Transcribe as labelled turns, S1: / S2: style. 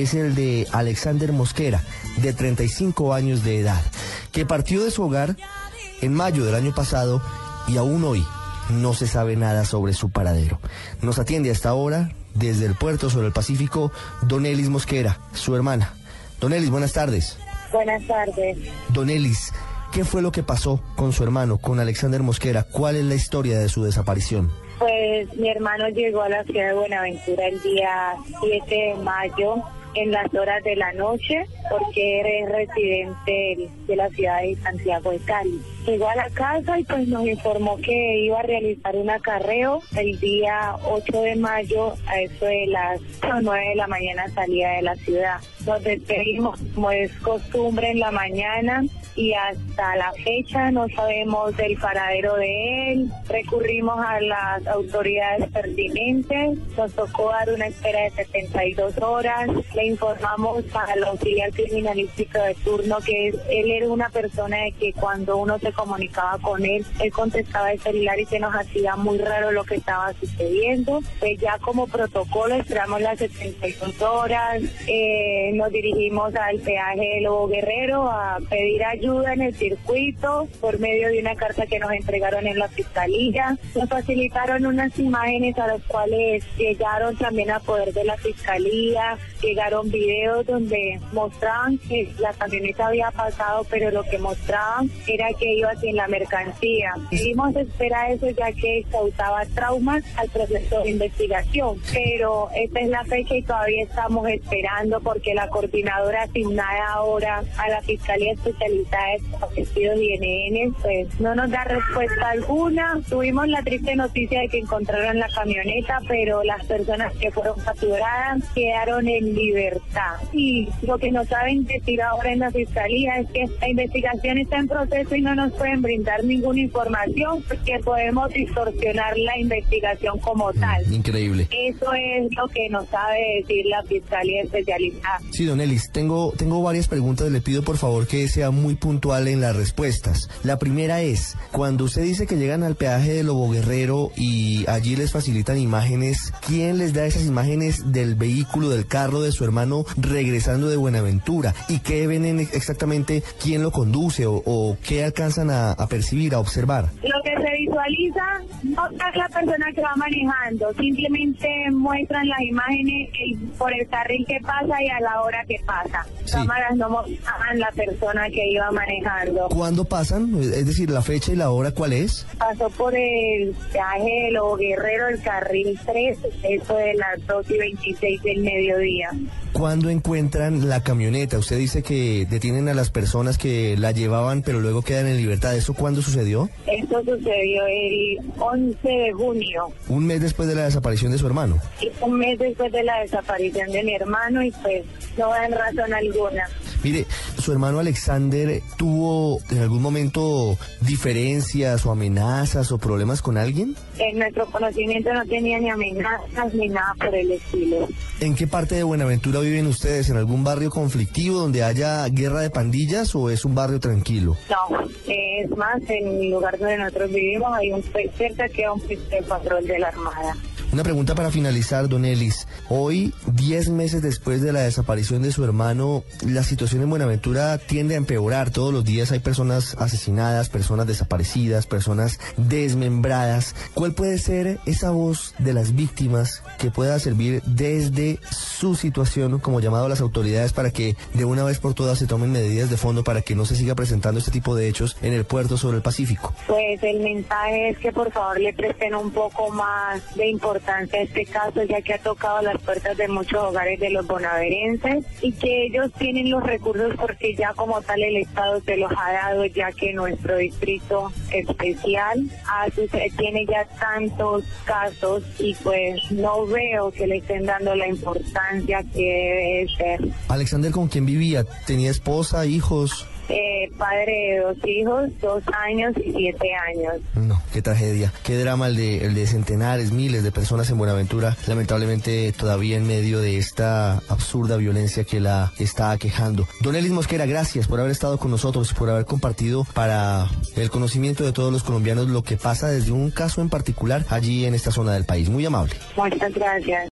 S1: es el de Alexander Mosquera, de 35 años de edad, que partió de su hogar en mayo del año pasado y aún hoy no se sabe nada sobre su paradero. Nos atiende hasta ahora desde el puerto sobre el Pacífico Don Elis Mosquera, su hermana. Don Elis, buenas tardes.
S2: Buenas tardes.
S1: Don Elis, ¿qué fue lo que pasó con su hermano, con Alexander Mosquera? ¿Cuál es la historia de su desaparición?
S2: Pues mi hermano llegó a la ciudad de Buenaventura el día 7 de mayo en las horas de la noche porque eres residente de la ciudad de Santiago de Cali. Llegó a la casa y pues nos informó que iba a realizar un acarreo el día 8 de mayo a eso de las 9 de la mañana salida de la ciudad. Nos despedimos como es costumbre en la mañana y hasta la fecha no sabemos del paradero de él. Recurrimos a las autoridades pertinentes, nos tocó dar una espera de 72 horas, informamos al auxiliar criminalístico de turno que él era una persona de que cuando uno se comunicaba con él, él contestaba el celular y se nos hacía muy raro lo que estaba sucediendo. Pues ya como protocolo esperamos las 72 horas, eh, nos dirigimos al peaje de Lobo Guerrero a pedir ayuda en el circuito por medio de una carta que nos entregaron en la fiscalía. Nos facilitaron unas imágenes a las cuales llegaron también a poder de la fiscalía, llegaron videos donde mostraban que la camioneta había pasado, pero lo que mostraban era que iba sin la mercancía. Debimos esperar eso ya que causaba traumas al proceso de investigación, pero esta es la fecha y todavía estamos esperando porque la coordinadora asignada ahora a la Fiscalía Especializada de Homicidios y NN pues no nos da respuesta alguna. Tuvimos la triste noticia de que encontraron la camioneta, pero las personas que fueron capturadas quedaron en libertad. Y lo que nos saben decir ahora en la Fiscalía es que la investigación está en proceso y no nos pueden brindar ninguna información porque podemos distorsionar la investigación como tal.
S1: Increíble.
S2: Eso es lo que nos sabe decir la Fiscalía Especializada.
S1: Sí, don Elis, tengo, tengo varias preguntas. Le pido por favor que sea muy puntual en las respuestas. La primera es, cuando usted dice que llegan al peaje de Lobo Guerrero y allí les facilitan imágenes, ¿quién les da esas imágenes del vehículo, del carro de su hermano regresando de Buenaventura? ¿Y qué ven en exactamente quién lo conduce o, o qué alcanzan a, a percibir, a observar?
S2: Lo que se visualiza no es la persona que va manejando, simplemente muestran las imágenes por el carril que pasa y a la hora que pasa.
S1: Sí.
S2: Cámaras no mostraban la persona que iba manejando.
S1: ¿Cuándo pasan? Es decir, la fecha y la hora, ¿cuál es?
S2: Pasó por el viaje de Lobo Guerrero, el carril 3, eso de las 2 y 26 del mediodía.
S1: ¿Cuándo encuentran la camioneta? Usted dice que detienen a las personas que la llevaban, pero luego quedan en libertad. ¿Eso cuándo sucedió?
S2: Esto sucedió el 11 de junio.
S1: Un mes después de la desaparición de su hermano.
S2: Un mes después de la desaparición de mi hermano y pues no dan razón alguna.
S1: Mire, su hermano Alexander tuvo en algún momento diferencias o amenazas o problemas con alguien.
S2: En nuestro conocimiento no tenía ni amenazas ni nada por el estilo.
S1: ¿En qué parte de Buenaventura viven ustedes? ¿En algún barrio conflictivo donde haya guerra de pandillas o es un barrio tranquilo?
S2: No, es más, en el lugar donde nosotros vivimos hay un cerca que un de patrón de la Armada.
S1: Una pregunta para finalizar, don Ellis. Hoy, 10 meses después de la desaparición de su hermano, la situación en Buenaventura tiende a empeorar. Todos los días hay personas asesinadas, personas desaparecidas, personas desmembradas. ¿Cuál puede ser esa voz de las víctimas que pueda servir desde su situación como llamado a las autoridades para que de una vez por todas se tomen medidas de fondo para que no se siga presentando este tipo de hechos en el puerto sobre el Pacífico?
S2: Pues el mensaje es que por favor le presten un poco más de importancia a este caso, ya que ha tocado las puertas de muchos hogares de los bonaverenses y que ellos tienen los recursos porque ya como tal el Estado se los ha dado, ya que nuestro distrito especial tiene ya tantos casos y pues no veo que le estén dando la importancia que debe ser.
S1: Alexander, ¿con quién vivía? ¿Tenía esposa, hijos?
S2: Eh, padre de dos hijos, dos años y siete años.
S1: No, qué tragedia, qué drama el de, el de centenares, miles de personas en Buenaventura, lamentablemente todavía en medio de esta absurda violencia que la está aquejando. Don Elis Mosquera, gracias por haber estado con nosotros y por haber compartido para el conocimiento de todos los colombianos lo que pasa desde un caso en particular allí en esta zona del país. Muy amable.
S2: Muchas gracias.